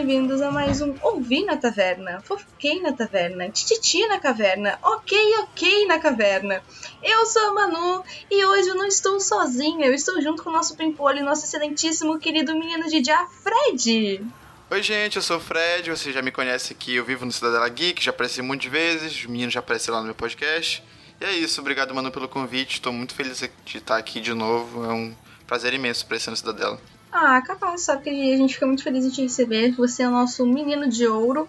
Bem-vindos a mais um Ouvi na Taverna, Fofoquei na Taverna, Tititi na Caverna, Ok, Ok na Caverna. Eu sou a Manu e hoje eu não estou sozinha, eu estou junto com o nosso Pimpolho nosso excelentíssimo querido menino de Já, Fred. Oi, gente, eu sou o Fred, você já me conhece aqui, eu vivo no Cidadela Geek, já apareci muitas vezes, os meninos já apareceram lá no meu podcast. E é isso, obrigado, Manu, pelo convite, estou muito feliz de estar aqui de novo, é um prazer imenso aparecer no Cidadela. Ah, capaz, sabe que a gente fica muito feliz de te receber. Você é o nosso menino de ouro.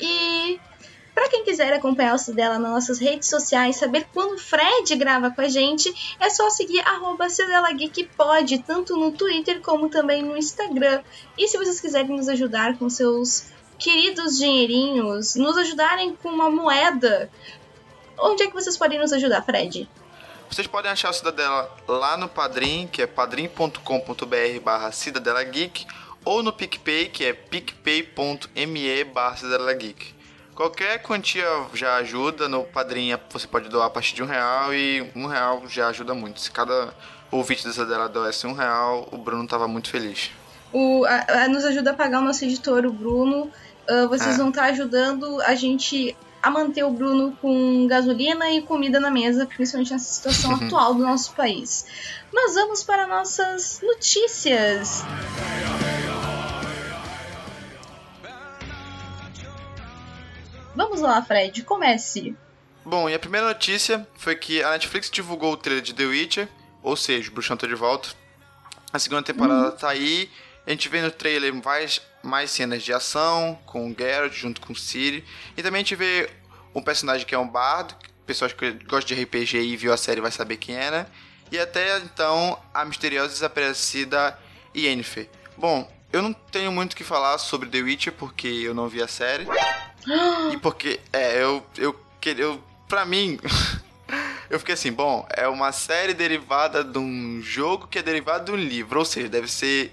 E para quem quiser acompanhar o dela nas nossas redes sociais, saber quando o Fred grava com a gente, é só seguir Pode, tanto no Twitter como também no Instagram. E se vocês quiserem nos ajudar com seus queridos dinheirinhos, nos ajudarem com uma moeda, onde é que vocês podem nos ajudar, Fred? Vocês podem achar o Cidadela lá no Padrim, que é padrim.com.br barra Cidadela Geek, ou no PicPay, que é picpay.me barra Cidadela Geek. Qualquer quantia já ajuda, no Padrim você pode doar a partir de um real e um real já ajuda muito. Se cada ouvinte da Cidadela doasse um real, o Bruno tava muito feliz. O, a, a, nos ajuda a pagar o nosso editor, o Bruno. Uh, vocês é. vão estar ajudando a gente a manter o Bruno com gasolina e comida na mesa, principalmente nessa situação atual do nosso país. Mas vamos para nossas notícias. Vamos lá, Fred, comece. Bom, e a primeira notícia foi que a Netflix divulgou o trailer de The Witcher, ou seja, o Bruxão tá de volta. A segunda temporada uhum. tá aí. A gente vê no trailer mais, mais cenas de ação com o Geralt junto com o Ciri. E também a gente vê um personagem que é um bardo. Pessoas que gostam de RPG e viu a série vai saber quem era. E até então a misteriosa desaparecida Yennefer. Bom, eu não tenho muito o que falar sobre The Witcher porque eu não vi a série. e porque, é, eu, eu, eu pra mim, eu fiquei assim, bom, é uma série derivada de um jogo que é derivado de um livro, ou seja, deve ser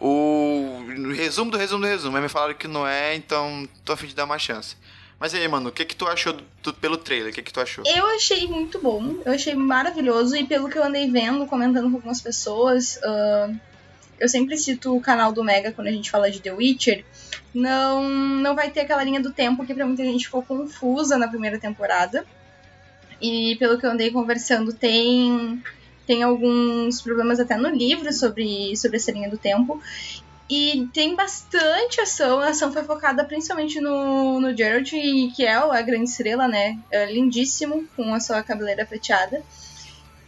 o resumo do resumo do resumo. Mas me falaram que não é, então tô a fim de dar uma chance. Mas aí, mano, o que que tu achou do, pelo trailer? O que que tu achou? Eu achei muito bom, eu achei maravilhoso e pelo que eu andei vendo, comentando com algumas pessoas, uh, eu sempre cito o canal do Mega quando a gente fala de The Witcher, não, não vai ter aquela linha do tempo que pra muita gente ficou confusa na primeira temporada. E pelo que eu andei conversando, tem tem alguns problemas até no livro sobre, sobre essa linha do tempo. E tem bastante ação. A ação foi focada principalmente no, no Geralt, que é a grande estrela, né? É lindíssimo, com a sua cabeleira prateada.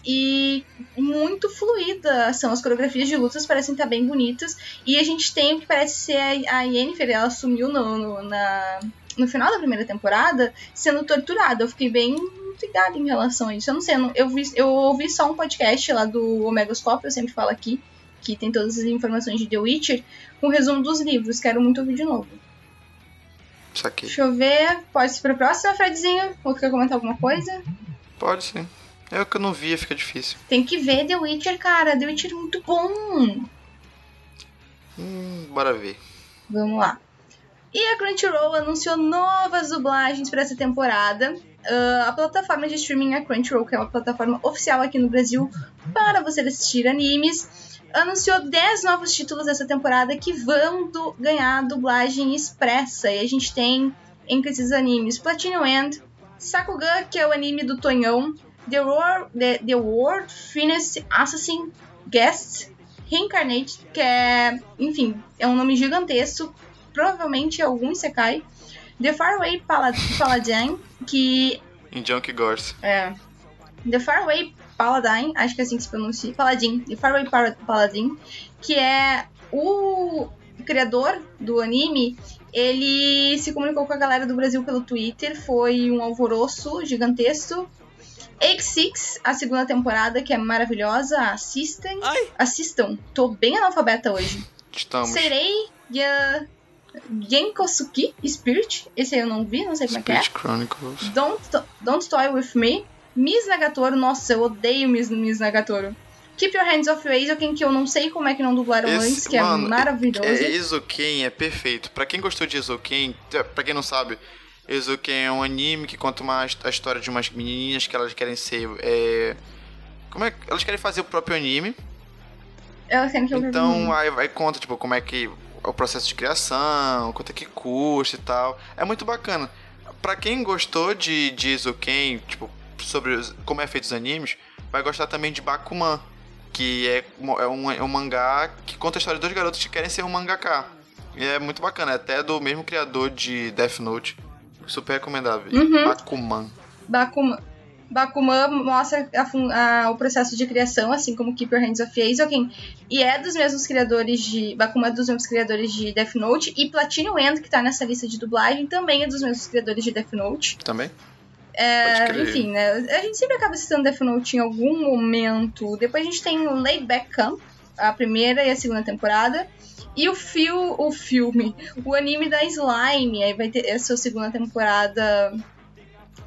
E muito fluida são as coreografias de lutas, parecem estar bem bonitas. E a gente tem o que parece ser a, a Yennefer, ela sumiu no, no, na, no final da primeira temporada sendo torturada. Eu fiquei bem intrigada em relação a isso. Eu não sei, eu, não, eu, vi, eu ouvi só um podcast lá do Omegoscope, eu sempre falo aqui, que tem todas as informações de The Witcher, com resumo dos livros. Quero muito ouvir de novo. Saquei. Deixa eu ver. Pode ir pra próxima, Fredzinho? Ou quer comentar alguma coisa? Pode sim. É o que eu não via, fica difícil. Tem que ver The Witcher, cara. The Witcher é muito bom. Hum, bora ver. Vamos lá. E a Crunchyroll anunciou novas dublagens para essa temporada. Uh, a plataforma de streaming a Crunchyroll, que é uma plataforma oficial aqui no Brasil para você assistir animes, anunciou 10 novos títulos dessa temporada que vão do, ganhar dublagem expressa. E a gente tem entre esses animes Platinum End, Sakuga, que é o anime do Tonhão, The, War, The, The World Finest Assassin Guest, Reincarnate, que é, enfim, é um nome gigantesco, provavelmente algum Isekai, The Faraway Paladin, que... Em Junk Gorse. É. The Faraway Paladin, acho que é assim que se pronuncia, Paladin, The Faraway Paladin, que é o criador do anime, ele se comunicou com a galera do Brasil pelo Twitter, foi um alvoroço gigantesco. X6, a segunda temporada, que é maravilhosa, assistem. Ai. Assistam, tô bem analfabeta hoje. Estamos. Serei ya Genkosuki Spirit, esse aí eu não vi, não sei como Spirit é que é. Chronicles. Don't, Don't Toy With Me, Miss Nagatoro, nossa, eu odeio Miss, Miss Nagatoro. Keep Your Hands Off Eizouken, que eu não sei como é que não dublaram Esse- antes, que mano, é maravilhoso. É, Eizouken é perfeito. Pra quem gostou de Eizouken, t- pra quem não sabe, Eizouken é um anime que conta uma, a história de umas menininhas que elas querem ser. é, como é que. Elas querem fazer o próprio anime. Ela quer que eu Então aí, aí conta, tipo, como é que. O processo de criação, quanto é que custa e tal. É muito bacana. Pra quem gostou de, Eizouken, tipo, sobre os- como é feito os animes, vai gostar também de Bakuman. Que é, é, um, é um mangá que conta a história de dois garotos que querem ser um mangaká. E é muito bacana, é até do mesmo criador de Death Note. Super recomendável. Uhum. Bakuman. Bakuman, Bakuman mostra a a- o processo de criação, assim como Keep Your Hands Off Eizouken, e é dos mesmos criadores de... Bakuman é dos mesmos criadores de Death Note, e Platinum End, que tá nessa lista de dublagem, também é dos mesmos criadores de Death Note. Também? É, enfim, né? A gente sempre acaba citando Death Note em algum momento. Depois a gente tem o Laid Back Camp, a primeira e a segunda temporada. E o, fio, o filme, o anime da Slime, aí vai ter essa é segunda temporada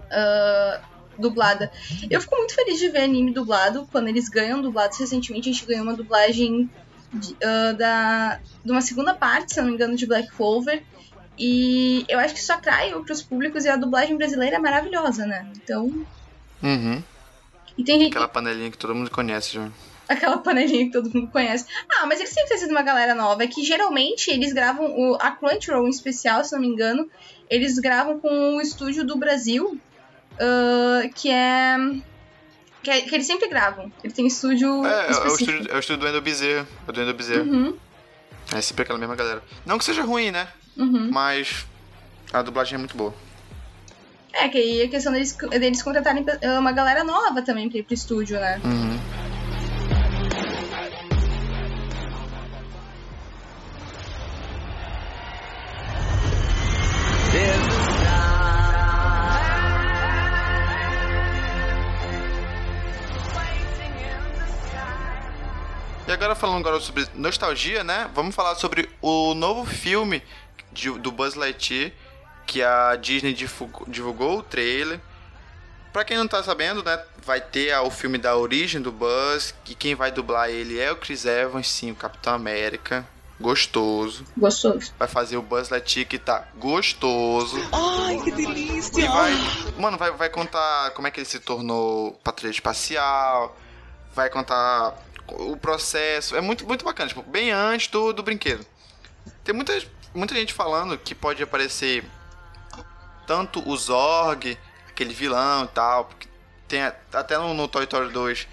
ah, dublada. Eu fico muito feliz de ver anime dublado, quando eles ganham dublados. Recentemente a gente ganhou uma dublagem de, ah, da, de uma segunda parte, se não me engano, de Black Clover. E eu acho que isso atrai outros públicos e a dublagem brasileira é maravilhosa, né? Então. Uhum. E tem gente. Aquela panelinha que todo mundo conhece já. Aquela panelinha que todo mundo conhece. Ah, mas eles sempre têm sido uma galera nova. É que geralmente eles gravam. O, a Crunchyroll em especial, se não me engano, eles gravam com o estúdio do Brasil. Ah, que é. Que, é- que eles sempre gravam. Ele tem estúdio. É, é, o estúdio, é o estúdio do Endo Bezerra. É do Endo Bezerra. Uhum, É sempre aquela mesma galera. Não que seja ruim, né? uhum. Mas a dublagem é muito boa. É, que aí a questão deles, deles contratarem uma galera nova também pra ir pro estúdio, né? Uhum. Falando agora sobre nostalgia, né? Vamos falar sobre o novo filme de- do Buzz Lightyear que a Disney divulgou, divulgou o trailer. Pra quem não tá sabendo, né, vai ter o filme da origem do Buzz, e quem vai dublar ele é o Chris Evans, sim, o Capitão América, gostoso. Gostoso. Vai fazer o Buzz Lightyear que tá gostoso. Ai, que delícia! E vai, mano, vai, vai contar como é que ele se tornou patrulha espacial, vai contar o processo, é muito, muito bacana, tipo, bem antes do, do brinquedo. Tem muita, muita gente falando que pode aparecer tanto o Zorg, aquele vilão e tal, tem até no, no Toy Story 2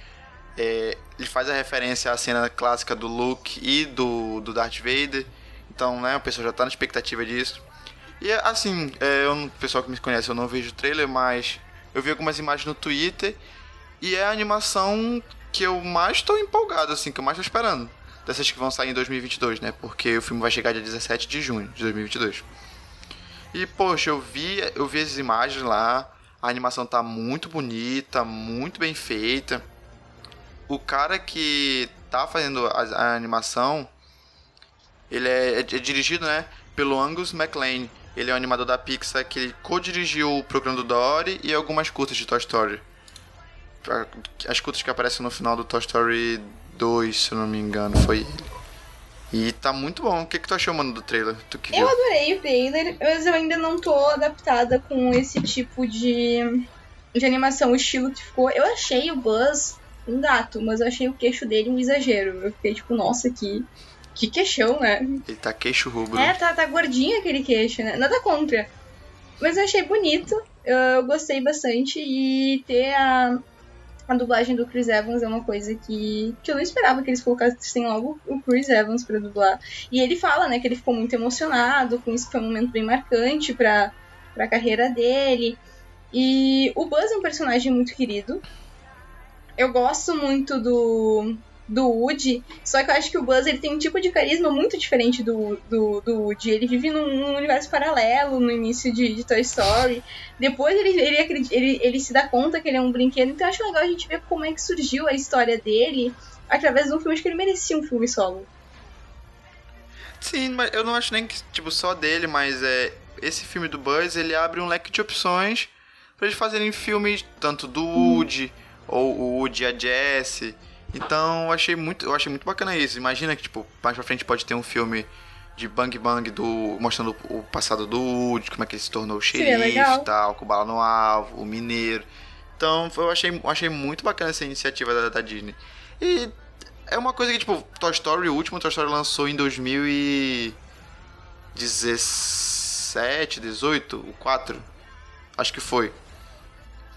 é, ele faz a referência à cena clássica do Luke e do, do Darth Vader, então né, o pessoal já tá na expectativa disso. E assim, é, eu, o pessoal que me conhece, eu não vejo o trailer, mas eu vi algumas imagens no Twitter e é a animação que eu mais tô empolgado, assim, que eu mais tô esperando. Dessas que vão sair em 2022, né? Porque o filme vai chegar dia 17 de junho de 2022. E, poxa, eu vi, eu vi as imagens lá, a animação tá muito bonita, muito bem feita. O cara que tá fazendo a, a animação, ele é, é- é dirigido, né, pelo Angus MacLean. Ele é o animador da Pixar que co-dirigiu o programa do Dory e algumas curtas de Toy Story. As curtas que aparecem no final do Toy Story 2, se eu não me engano, foi ele. E tá muito bom. O que, que tu achou, mano, do trailer? Tu que viu? Eu adorei o trailer, mas eu ainda não tô adaptada com esse tipo de, de animação, o estilo que ficou. Eu achei o Buzz um gato, mas eu achei o queixo dele um exagero. Eu fiquei tipo, nossa, que, que queixão, né? Ele tá queixo rubro. É, tá, tá gordinho aquele queixo, né? Nada contra. Mas eu achei bonito, eu gostei bastante e ter a, a dublagem do Chris Evans é uma coisa que, que eu não esperava que eles colocassem logo o Chris Evans pra dublar. E ele fala, né, que ele ficou muito emocionado com isso, que foi um momento bem marcante pra, pra carreira dele. E o Buzz é um personagem muito querido. Eu gosto muito do, do Woody, só que eu acho que o Buzz ele tem um tipo de carisma muito diferente do, do, do Woody. Ele vive num, num universo paralelo no início de, de Toy Story. Depois ele, ele, ele, ele se dá conta que ele é um brinquedo. Então eu acho legal a gente ver como é que surgiu a história dele através de um filme. Acho que ele merecia um filme solo. Sim, mas eu não acho nem que, tipo, só dele, mas é. Esse filme do Buzz, ele abre um leque de opções pra eles fazerem filmes tanto do Woody, ou o Woody e a Jessie. Então eu achei muito, eu achei muito bacana isso. Imagina que, tipo, mais pra frente pode ter um filme de Bang Bang do. mostrando o passado do Woody, como é que ele se tornou xerife e tal, com bala no alvo, o mineiro. Então eu achei, eu achei muito bacana essa iniciativa da, da Disney. E é uma coisa que, tipo, Toy Story, o último Toy Story lançou em 2017, 18, o 4. Acho que foi.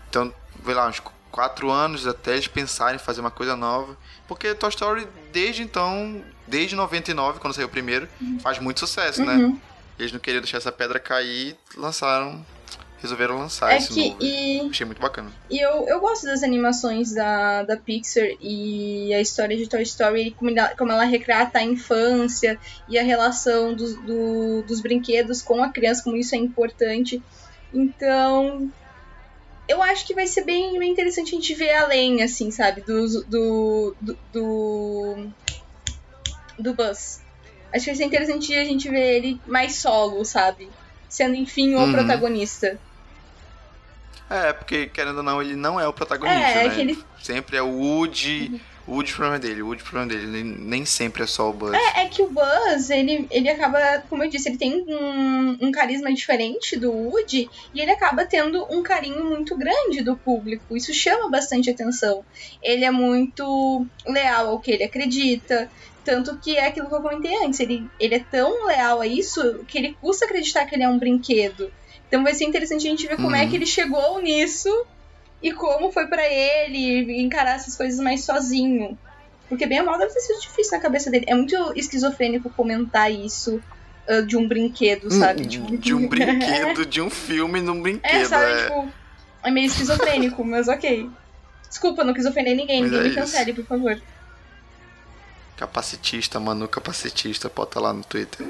Então, vê lá, uns 4 anos até eles pensarem em fazer uma coisa nova. Porque Toy Story, desde então, desde 99, quando saiu o primeiro, uhum. faz muito sucesso, né? uhum. Eles não queriam deixar essa pedra cair, lançaram resolveram lançar é esse que, novo. E, Achei muito bacana. E eu, eu gosto das animações da, da Pixar e a história de Toy Story, como ela, como ela retrata a infância e a relação dos, do, dos brinquedos com a criança, como isso é importante. Então, eu acho que vai ser bem, bem interessante a gente ver além, assim, sabe, do, do, do, do, do Buzz. Acho que vai ser interessante a gente ver ele mais solo, sabe? Sendo, enfim, o uhum. protagonista. É, porque, querendo ou não, ele não é o protagonista, é, né? Que ele... Sempre é o Woody. Uhum. O Woody problema dele, o Woody problema dele. Nem, nem sempre é só o Buzz. É, é que o Buzz, ele, ele acaba, como eu disse, ele tem um, um carisma diferente do Woody e ele acaba tendo um carinho muito grande do público. Isso chama bastante atenção. Ele é muito leal ao que ele acredita. Tanto que é aquilo que eu comentei antes. Ele, ele é tão leal a isso que ele custa acreditar que ele é um brinquedo. Então vai ser interessante a gente ver como uhum. é que ele chegou nisso e como foi para ele encarar essas coisas mais sozinho. Porque bem a mal deve ter sido difícil na cabeça dele. É muito esquizofrênico comentar isso uh, de um brinquedo, hum, sabe? De, tipo, de um brinquedo, de um filme num brinquedo. É, sabe? É... Tipo, é meio esquizofrênico, mas ok. Desculpa, não quis ofender ninguém. Mas ninguém é me cancele, por favor. Capacitista, Manu Capacitista, bota lá no Twitter.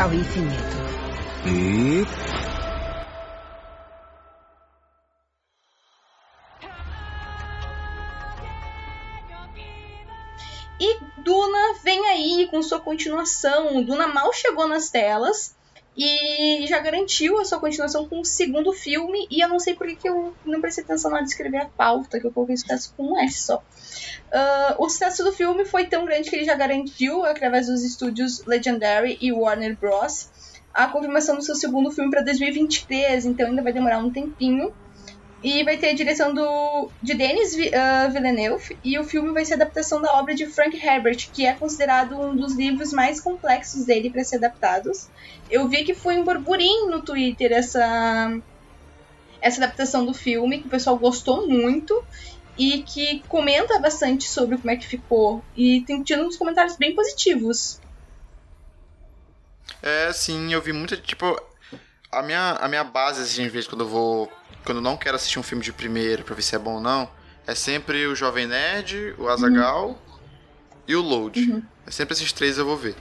Ao infinito. E. E Duna vem aí com sua continuação. Duna mal chegou nas telas e já garantiu a sua continuação com o segundo filme. E eu não sei por que, que eu não prestei atenção na hora de escrever a pauta, que eu coloquei sucesso com um S só. Uh, o sucesso do filme foi tão grande que ele já garantiu, através dos estúdios Legendary e Warner Bros., a confirmação do seu segundo filme para 2023, então ainda vai demorar um tempinho. E vai ter a direção do, de Denis uh, Villeneuve, e o filme vai ser adaptação da obra de Frank Herbert, que é considerado um dos livros mais complexos dele para ser adaptados. Eu vi que foi um burburinho no Twitter essa, essa adaptação do filme, que o pessoal gostou muito e que comenta bastante sobre como é que ficou. E tem tido uns comentários bem positivos. É, sim, eu vi muito, tipo, a minha, a minha base, assim, às vezes, quando eu vou quando eu não quero assistir um filme de primeiro pra ver se é bom ou não, é sempre o Jovem Nerd, o Azagal uhum. e o Load. Uhum. É sempre esses três eu vou ver.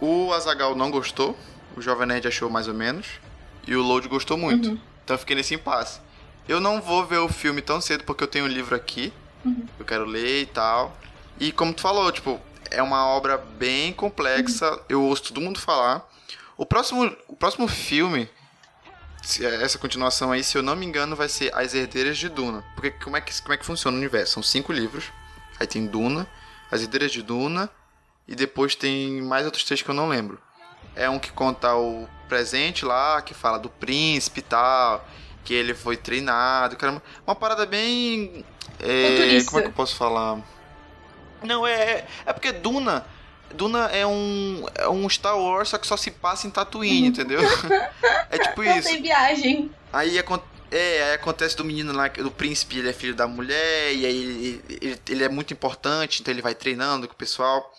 O Azagal não gostou, o Jovem Nerd achou mais ou menos, e o Load gostou muito. Uhum. Então eu fiquei nesse impasse. Eu não vou ver o filme tão cedo porque eu tenho o um livro aqui, uhum. eu quero ler e tal. E como tu falou, tipo, é uma obra bem complexa, uhum. eu ouço todo mundo falar. O próximo, o próximo filme essa continuação aí, se eu não me engano, vai ser As Herdeiras de Duna. Porque como é que, como é que funciona o universo? São cinco livros. Aí tem Duna, As Herdeiras de Duna, e depois tem mais outros três que eu não lembro. É um que conta o presente lá, que fala do príncipe e tal, que ele foi treinado, caramba. Uma parada bem. É, como é que eu posso falar? Não, é. É porque Duna Duna é um, é um Star Wars, só que só se passa em Tatooine, entendeu? é tipo isso. Não tem viagem. Aí, é, aí acontece do menino lá, do príncipe, ele é filho da mulher, e aí ele, ele, ele é muito importante, então ele vai treinando com o pessoal.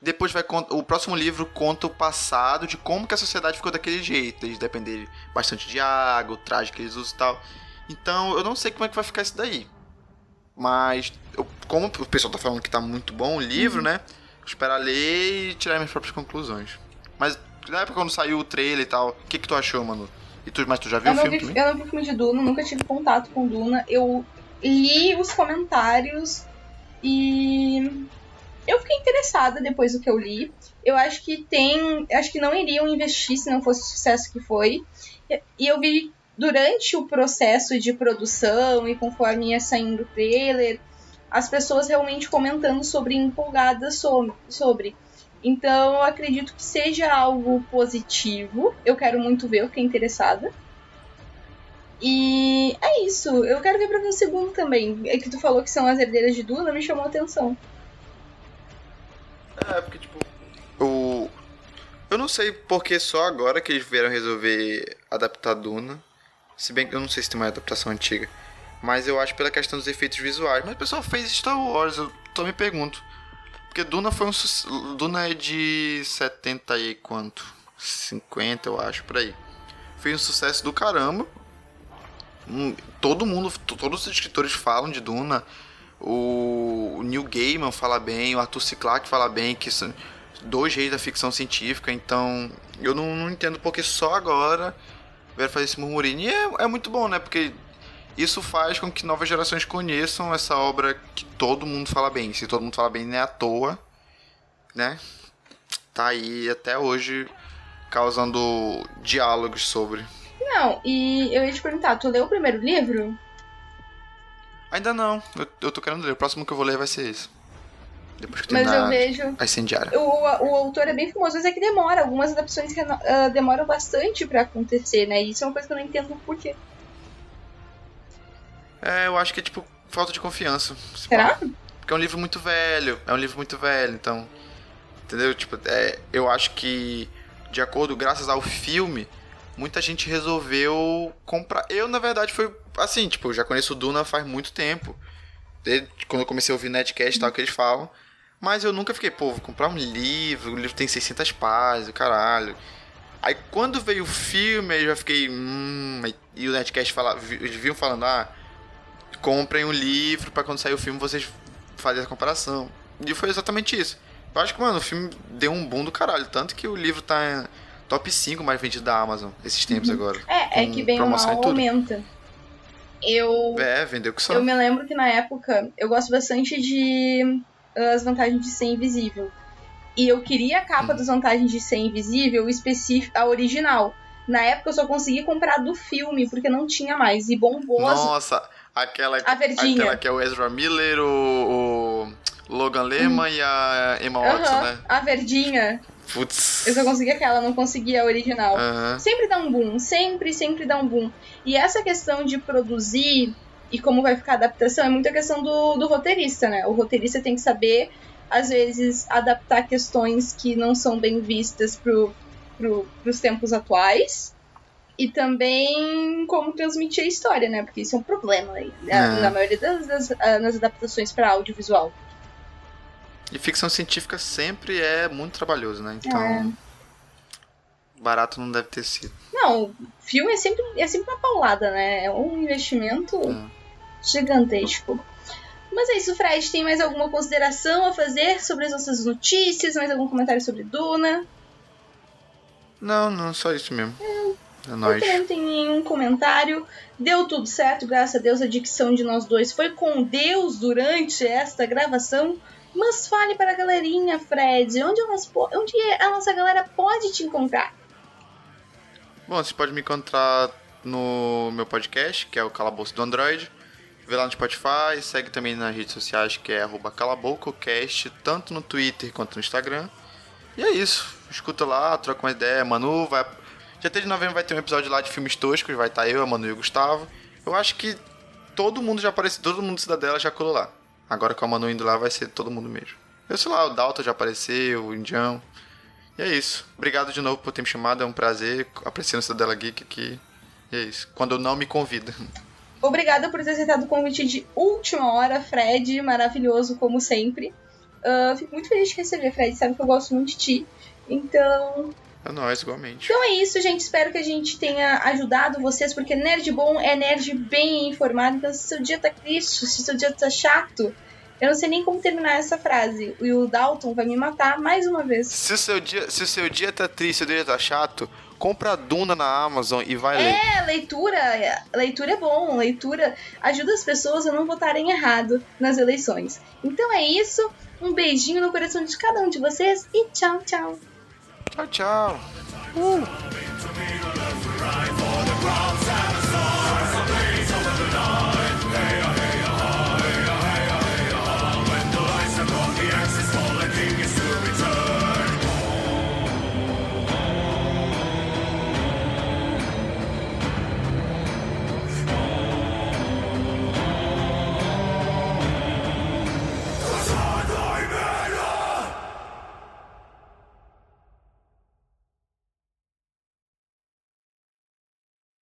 Depois vai o próximo livro conta o passado de como que a sociedade ficou daquele jeito. Eles depender bastante de água, o traje que eles usam e tal. Então eu não sei como é que vai ficar isso daí. Mas eu, como o pessoal tá falando que tá muito bom o livro, uhum. né? Esperar ler e tirar minhas próprias conclusões. Mas na época quando saiu o trailer e tal, o que, que tu achou, mano? E tu, mas tu já viu eu o filme vi, também? Eu não vi o filme de Duna, nunca tive contato com Duna. Eu li os comentários e eu fiquei interessada depois do que eu li. eu acho que tem. Acho que não iriam investir se não fosse o sucesso que foi. E eu vi durante o processo de produção e conforme ia saindo o trailer, as pessoas realmente comentando sobre, empolgadas sobre. Então eu acredito que seja algo positivo. Eu quero muito ver, eu fiquei interessada. E é isso. Eu quero ver pra ver o segundo também. É que tu falou que são as herdeiras de Duna, me chamou a atenção. É, porque, tipo, o. Eu não sei porque só agora que eles vieram resolver adaptar Duna. Se bem que eu não sei se tem uma adaptação antiga. Mas eu acho pela questão dos efeitos visuais. Mas o pessoal fez Star Wars, eu tô me pergunto. Porque Duna foi um. Duna é de 70 e quanto? 50, eu acho, por aí. Fez um sucesso do caramba todo mundo, todos os escritores falam de Duna. O, Neil Gaiman fala bem, o Arthur C. Clarke fala bem, que são dois reis da ficção científica. Então, eu não, não entendo porque só agora vai fazer esse murmurinho. E é, é muito bom, né? Porque isso faz com que novas gerações conheçam essa obra que todo mundo fala bem. Se todo mundo fala bem, não é à toa, né? Tá aí até hoje causando diálogos sobre. Não, e eu ia te perguntar, tu leu o primeiro livro? Ainda não, eu, eu tô querendo ler. O próximo que eu vou ler vai ser esse. Depois que Mas eu vejo. A incendiária. O, o autor é bem famoso, mas é que demora. Algumas adaptações uh, demoram bastante para acontecer, né? E isso é uma coisa que eu não entendo por quê. É, eu acho que é tipo falta de confiança. Será? Porque é um livro muito velho. É um livro muito velho, então. Entendeu? Tipo, é, eu acho que, de acordo, graças ao filme, muita gente resolveu comprar. Eu, na verdade, foi assim, tipo, eu já conheço o Duna faz muito tempo. Desde quando eu comecei a ouvir Netcast e tal, que eles falam. Mas eu nunca fiquei, pô, vou comprar um livro, o livro tem 600 páginas, caralho. Aí quando veio o filme, eu já fiquei, hum, e o Netcast fala, eles vinham falando, ah, comprem um livro para quando sair o filme vocês fazerem a comparação. E foi exatamente isso. Eu acho que, mano, o filme deu um boom do caralho, tanto que o livro tá top 5 mais vendido da Amazon esses tempos uhum. agora. É, é que bem ou mal aumenta. Eu. É, vendeu que só. Eu me lembro que na época eu gosto bastante de uh, as vantagens de ser invisível. E eu queria a capa hum. das vantagens de ser invisível específica, a original. Na época eu só consegui comprar do filme, porque não tinha mais. E bombou. Nossa, aquela, a verdinha. aquela que é o Ezra Miller, o, o Logan Lerman hum. e a Emma Watson, né? A verdinha. Putz. Eu só consegui aquela, não consegui a original. Sempre dá um boom, sempre, sempre dá um boom. E essa questão de produzir e como vai ficar a adaptação é muita questão do, do roteirista, né? O roteirista tem que saber, às vezes, adaptar questões que não são bem vistas pro, pro, pros tempos atuais. E também como transmitir a história, né? Porque isso é um problema aí, né? na maioria das, das, ah, das adaptações para audiovisual. E ficção científica sempre é muito trabalhoso, né? Então. É. Barato não deve ter sido. Não, filme é sempre, é sempre uma paulada, né? É um investimento é. gigantesco. Mas é isso, Fred. Tem mais alguma consideração a fazer sobre as nossas notícias? Mais algum comentário sobre Duna? Não, não, só isso mesmo. É, é nóis. Não tenho nenhum comentário. Deu tudo certo, graças a Deus. A dicção de nós dois foi com Deus durante esta gravação. Mas fale para a galerinha, Fred, onde, elas, onde a nossa galera pode te encontrar? Bom, você pode me encontrar no meu podcast, que é o Calabouço do Android. Vê lá no Spotify, segue também nas redes sociais, que é calaboucocast, tanto no Twitter quanto no Instagram. E é isso. Escuta lá, troca uma ideia. Manu vai. Já de novembro vai ter um episódio lá de filmes toscos, vai estar eu, a Manu e o Gustavo. Eu acho que todo mundo já apareceu, todo mundo Cidadela já colou lá. Agora com a Manu indo lá vai ser todo mundo mesmo. Eu sei lá, o Dalton já apareceu, o Indião. E é isso. Obrigado de novo por ter me chamado, é um prazer. Apreciando Cidadela Geek aqui. E é isso. Quando não me convida. Obrigada por ter aceitado o convite de última hora, Fred. Maravilhoso, como sempre. Uh, fico muito feliz de receber, Fred. Sabe que eu gosto muito de ti. Então, é nóis, igualmente. Então é isso, gente. Espero que a gente tenha ajudado vocês, porque nerd bom é nerd bem informado. Então, se seu dia tá triste, se seu dia tá chato, eu não sei nem como terminar essa frase. E o Dalton vai me matar mais uma vez. Se o seu dia, se o seu dia tá triste, se o dia tá chato, compra a Duna na Amazon e vai ler. É, leitura. Leitura é bom. Leitura ajuda as pessoas a não votarem errado nas eleições. Então é isso. Um beijinho no coração de cada um de vocês e tchau, tchau. Tchau, tchau. Uh.